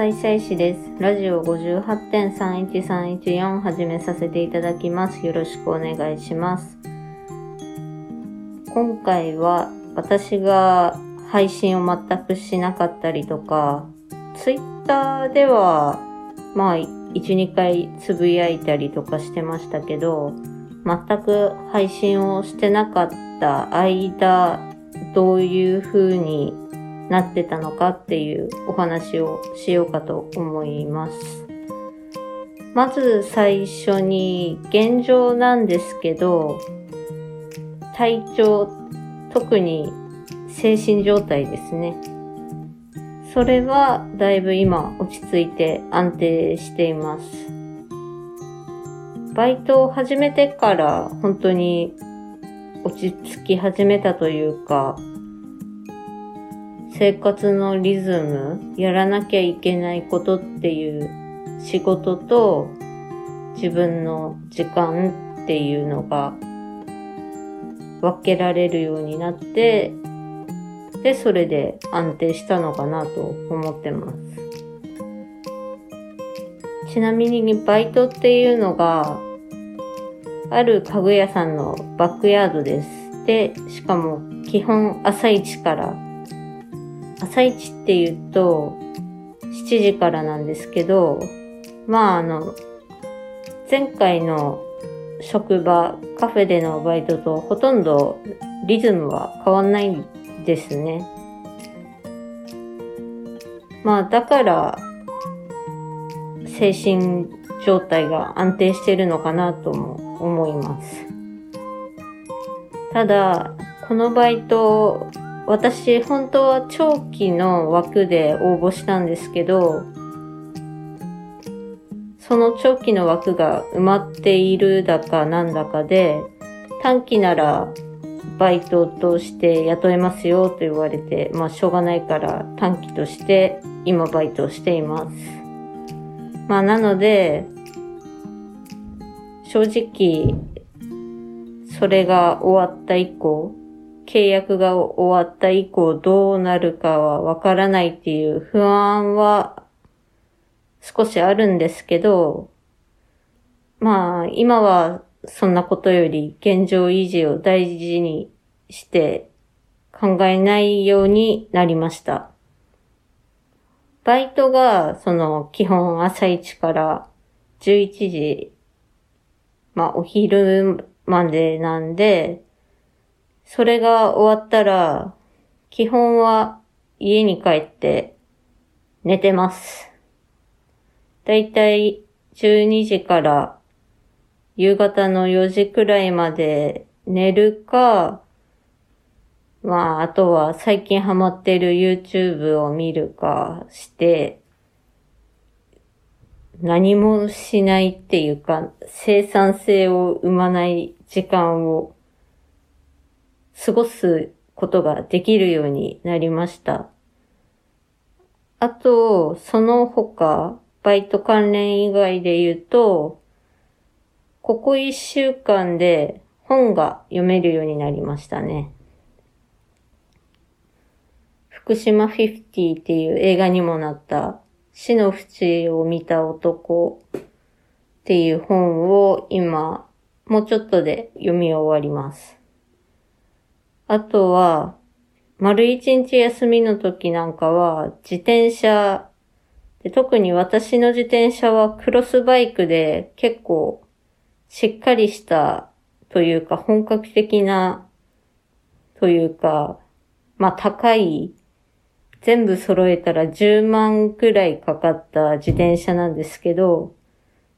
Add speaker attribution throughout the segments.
Speaker 1: 高野菜菜師です。ラジオ58.31314始めさせていただきます。よろしくお願いします。今回は私が配信を全くしなかったりとか、ツイッターではまあ1、2回つぶやいたりとかしてましたけど、全く配信をしてなかった間、どういう風になってたのかっていうお話をしようかと思います。まず最初に現状なんですけど、体調、特に精神状態ですね。それはだいぶ今落ち着いて安定しています。バイトを始めてから本当に落ち着き始めたというか、生活のリズム、やらなきゃいけないことっていう仕事と自分の時間っていうのが分けられるようになって、で、それで安定したのかなと思ってます。ちなみにバイトっていうのが、ある家具屋さんのバックヤードです。で、しかも基本朝一から朝一って言うと、7時からなんですけど、まああの、前回の職場、カフェでのバイトとほとんどリズムは変わんないですね。まあだから、精神状態が安定してるのかなとも思います。ただ、このバイト、私、本当は長期の枠で応募したんですけど、その長期の枠が埋まっているだかなんだかで、短期ならバイトとして雇えますよと言われて、まあしょうがないから短期として今バイトをしています。まあなので、正直、それが終わった以降、契約が終わった以降どうなるかはわからないっていう不安は少しあるんですけど、まあ今はそんなことより現状維持を大事にして考えないようになりました。バイトがその基本朝一から11時、まあお昼までなんで、それが終わったら、基本は家に帰って寝てます。だいたい12時から夕方の4時くらいまで寝るか、まあ、あとは最近ハマってる YouTube を見るかして、何もしないっていうか、生産性を生まない時間を過ごすことができるようになりました。あと、その他、バイト関連以外で言うと、ここ一週間で本が読めるようになりましたね。福島50っていう映画にもなった死の淵を見た男っていう本を今、もうちょっとで読み終わります。あとは、丸一日休みの時なんかは、自転車。で、特に私の自転車はクロスバイクで結構しっかりしたというか本格的なというか、まあ高い、全部揃えたら10万くらいかかった自転車なんですけど、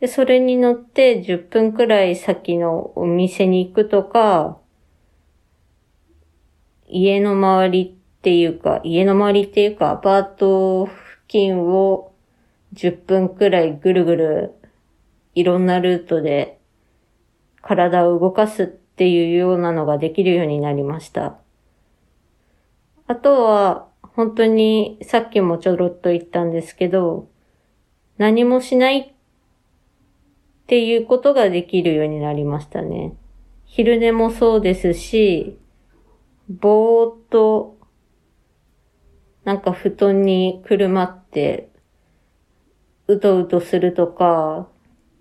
Speaker 1: で、それに乗って10分くらい先のお店に行くとか、家の周りっていうか、家の周りっていうか、アパート付近を10分くらいぐるぐるいろんなルートで体を動かすっていうようなのができるようになりました。あとは、本当にさっきもちょろっと言ったんですけど、何もしないっていうことができるようになりましたね。昼寝もそうですし、ぼーっと、なんか布団にくるまって、うとうとするとか、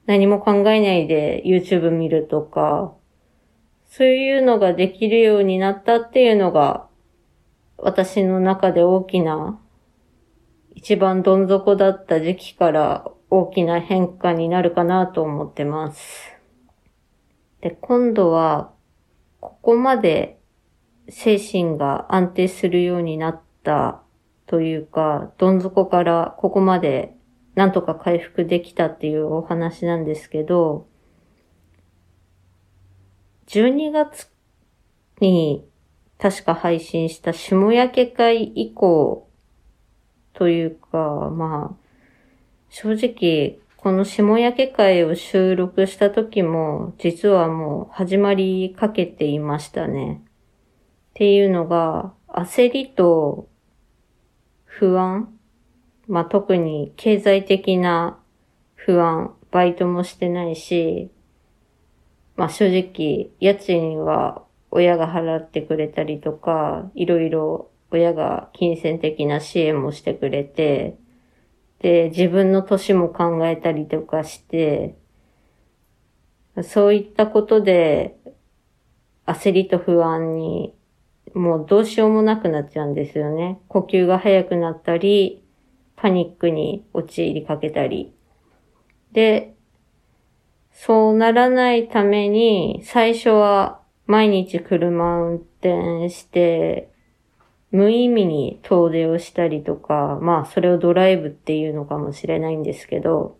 Speaker 1: 何も考えないで YouTube 見るとか、そういうのができるようになったっていうのが、私の中で大きな、一番どん底だった時期から大きな変化になるかなと思ってます。で、今度は、ここまで精神が安定するようになったというか、どん底からここまでなんとか回復できたっていうお話なんですけど、12月に確か配信した下焼け会以降というか、まあ、正直、この下焼け会を収録した時も、実はもう始まりかけていましたね。っていうのが、焦りと不安まあ、特に経済的な不安、バイトもしてないし、まあ、正直、家賃は親が払ってくれたりとか、いろいろ親が金銭的な支援もしてくれて、で、自分の年も考えたりとかして、そういったことで、焦りと不安に、もうどうしようもなくなっちゃうんですよね。呼吸が速くなったり、パニックに陥りかけたり。で、そうならないために、最初は毎日車運転して、無意味に遠出をしたりとか、まあそれをドライブっていうのかもしれないんですけど、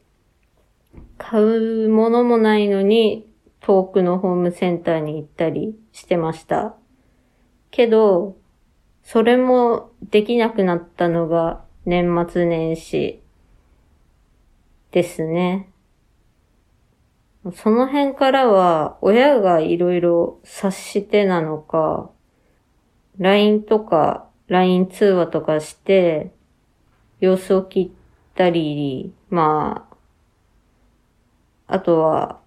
Speaker 1: 買うものもないのに遠くのホームセンターに行ったりしてました。けど、それもできなくなったのが年末年始ですね。その辺からは親がいろいろ察してなのか、LINE とか LINE 通話とかして様子を聞いたり、まあ、あとは、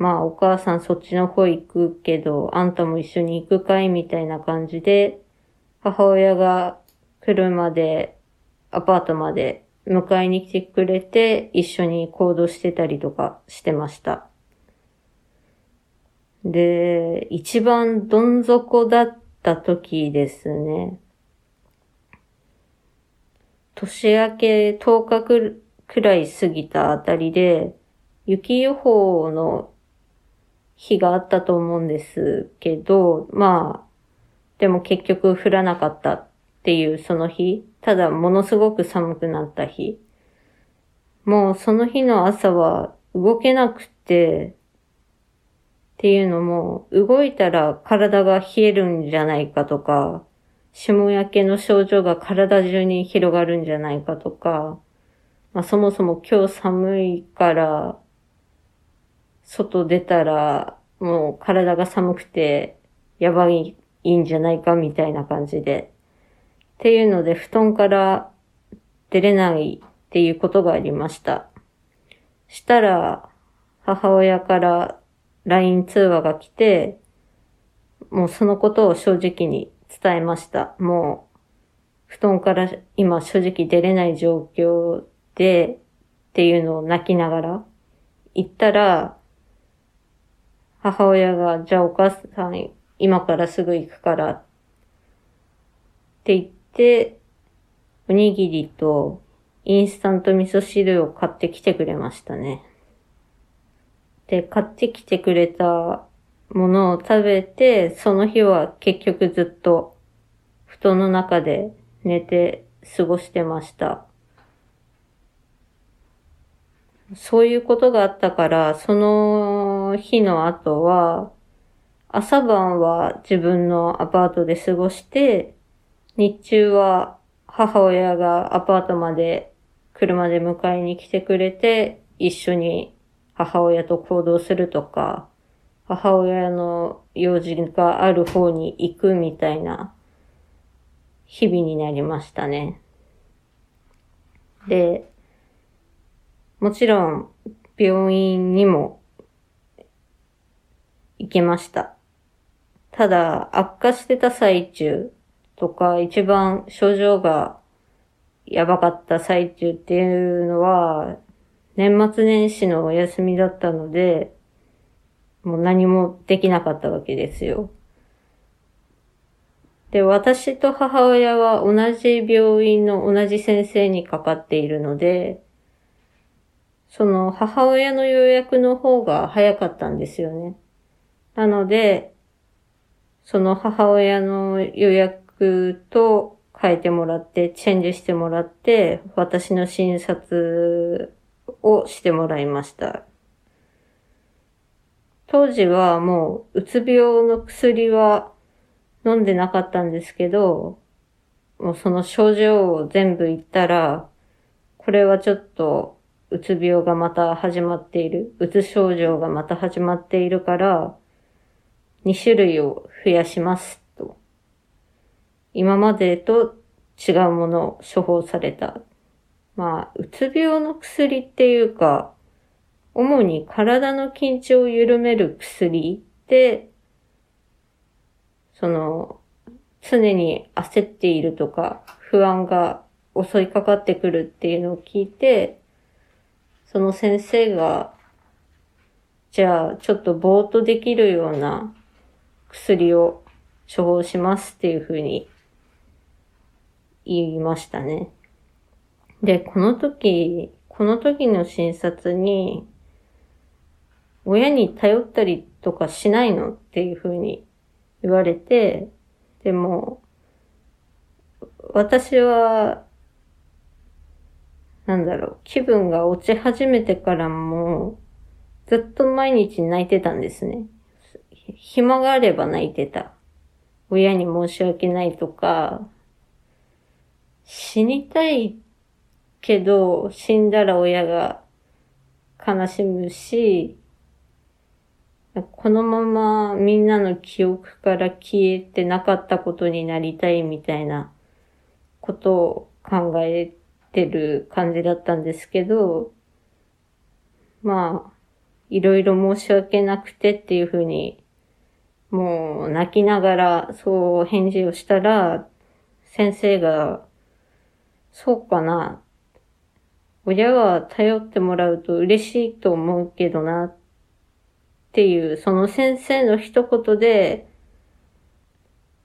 Speaker 1: まあお母さんそっちの方行くけど、あんたも一緒に行くかいみたいな感じで、母親が車でアパートまで迎えに来てくれて一緒に行動してたりとかしてました。で、一番どん底だった時ですね。年明け10日くらい過ぎたあたりで、雪予報の日があったと思うんですけど、まあ、でも結局降らなかったっていうその日。ただものすごく寒くなった日。もうその日の朝は動けなくて、っていうのも、動いたら体が冷えるんじゃないかとか、霜焼けの症状が体中に広がるんじゃないかとか、まあそもそも今日寒いから、外出たらもう体が寒くてやばいいいんじゃないかみたいな感じでっていうので、布団から出れないっていうことがありました。したら、母親から LINE 通話が来て、もうそのことを正直に伝えました。もう、布団から今正直出れない状況で、っていうのを泣きながら言ったら、母親が、じゃあお母さん今からすぐ行くからって言って、おにぎりとインスタント味噌汁を買ってきてくれましたね。で、買ってきてくれたものを食べて、その日は結局ずっと布団の中で寝て過ごしてました。そういうことがあったから、その日の後は、朝晩は自分のアパートで過ごして、日中は母親がアパートまで車で迎えに来てくれて、一緒に母親と行動するとか、母親の用事がある方に行くみたいな日々になりましたね。で、もちろん病院にも行きました。ただ悪化してた最中、とか、一番症状がやばかった最中っていうのは、年末年始のお休みだったので、もう何もできなかったわけですよ。で、私と母親は同じ病院の同じ先生にかかっているので、その母親の予約の方が早かったんですよね。なので、その母親の予約と変えてもらって、チェンジしてもらって、私の診察をしてもらいました。当時はもう、うつ病の薬は飲んでなかったんですけど、もうその症状を全部言ったら、これはちょっと、うつ病がまた始まっている、うつ症状がまた始まっているから、2種類を増やしますと。今までと違うものを処方された。まあ、うつ病の薬っていうか、主に体の緊張を緩める薬で、その、常に焦っているとか、不安が襲いかかってくるっていうのを聞いて、その先生が、じゃあ、ちょっとぼーっとできるような薬を処方しますっていうふうに言いましたね。で、この時、この時の診察に、親に頼ったりとかしないのっていうふうに言われて、でも、私は、なんだろう、気分が落ち始めてからも、ずっと毎日泣いてたんですね。暇があれば泣いてた。親に申し訳ないとか、死にたいけど、死んだら親が悲しむし、このままみんなの記憶から消えてなかったことになりたいみたいなことを考えてる感じだったんですけど、まあ、いろいろ申し訳なくてっていうふうにもう泣きながらそう返事をしたら、先生が、そうかな。親は頼ってもらうと嬉しいと思うけどな。っていう、その先生の一言で、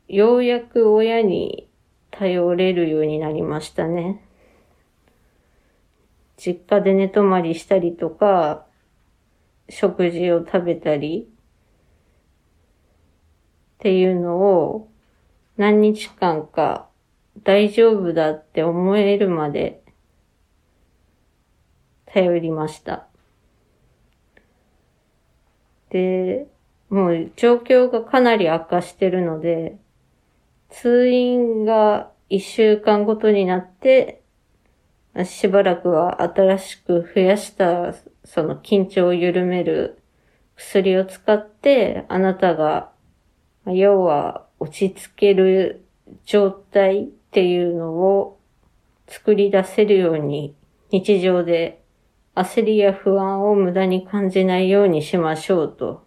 Speaker 1: ようやく親に頼れるようになりましたね。実家で寝泊まりしたりとか、食事を食べたり、っていうのを何日間か大丈夫だって思えるまで頼りました。で、もう状況がかなり悪化してるので、通院が一週間ごとになって、しばらくは新しく増やしたその緊張を緩める薬を使って、あなたが要は落ち着ける状態っていうのを作り出せるように日常で焦りや不安を無駄に感じないようにしましょうと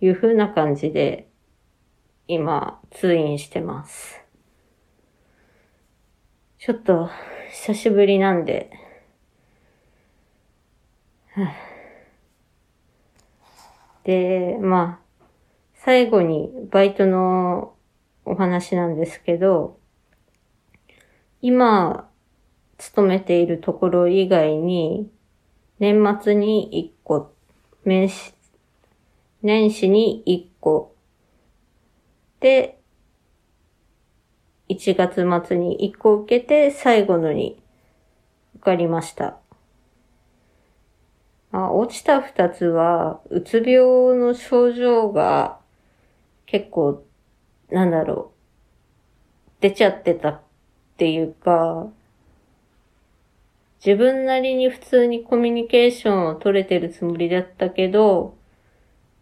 Speaker 1: いうふうな感じで今通院してます。ちょっと久しぶりなんで、で、まあ、最後にバイトのお話なんですけど、今、勤めているところ以外に、年末に1個、年始、年始に1個、で、1月末に1個受けて最後のに受かりました。あ落ちた2つは、うつ病の症状が結構、なんだろう、出ちゃってたっていうか、自分なりに普通にコミュニケーションを取れてるつもりだったけど、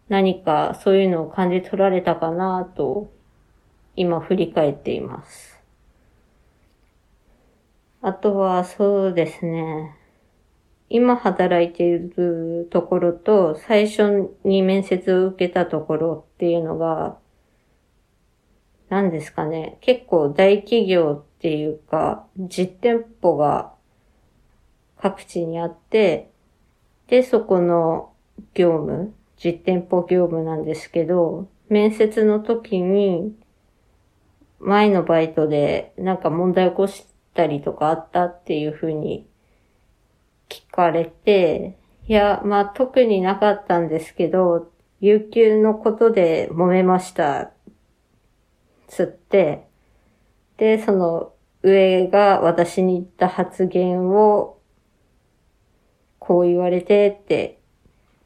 Speaker 1: 何かそういうのを感じ取られたかなと、今振り返っています。あとはそうですね。今働いているところと最初に面接を受けたところっていうのが、何ですかね。結構大企業っていうか、実店舗が各地にあって、で、そこの業務、実店舗業務なんですけど、面接の時に、前のバイトでなんか問題起こしたりとかあったっていうふうに聞かれて、いや、まあ特になかったんですけど、有給のことで揉めました。つって、で、その上が私に言った発言を、こう言われてって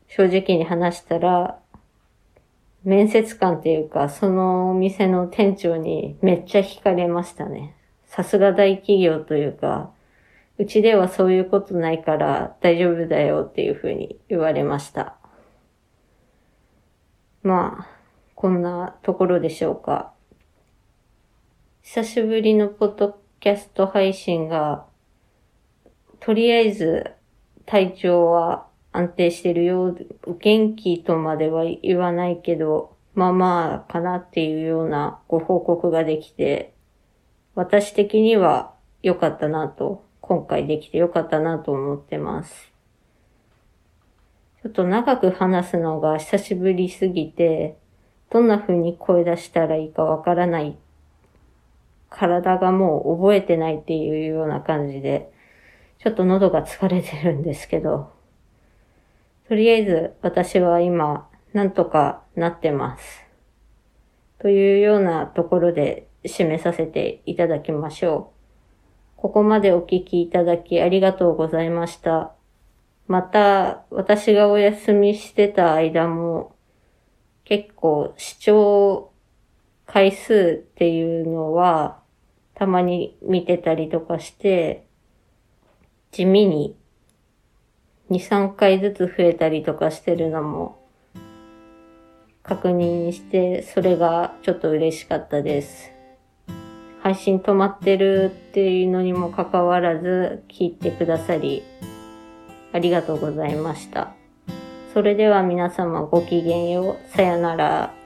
Speaker 1: 正直に話したら、面接官っていうか、そのお店の店長にめっちゃ惹かれましたね。さすが大企業というか、うちではそういうことないから大丈夫だよっていうふうに言われました。まあ、こんなところでしょうか。久しぶりのポッドキャスト配信が、とりあえず体調は安定してるよう。元気とまでは言わないけど、まあまあかなっていうようなご報告ができて、私的には良かったなと、今回できて良かったなと思ってます。ちょっと長く話すのが久しぶりすぎて、どんな風に声出したらいいかわからない。体がもう覚えてないっていうような感じで、ちょっと喉が疲れてるんですけど、とりあえず私は今、なんとかなってます。というようなところで締めさせていただきましょう。ここまでお聞きいただきありがとうございました。また、私がお休みしてた間も、結構視聴回数っていうのは、たまに見てたりとかして、地味に2、3回ずつ増えたりとかしてるのも確認して、それがちょっと嬉しかったです。配信止まってるっていうのにもかかわらず聞いてくださり、ありがとうございました。それでは皆様ごきげんよう。さよなら。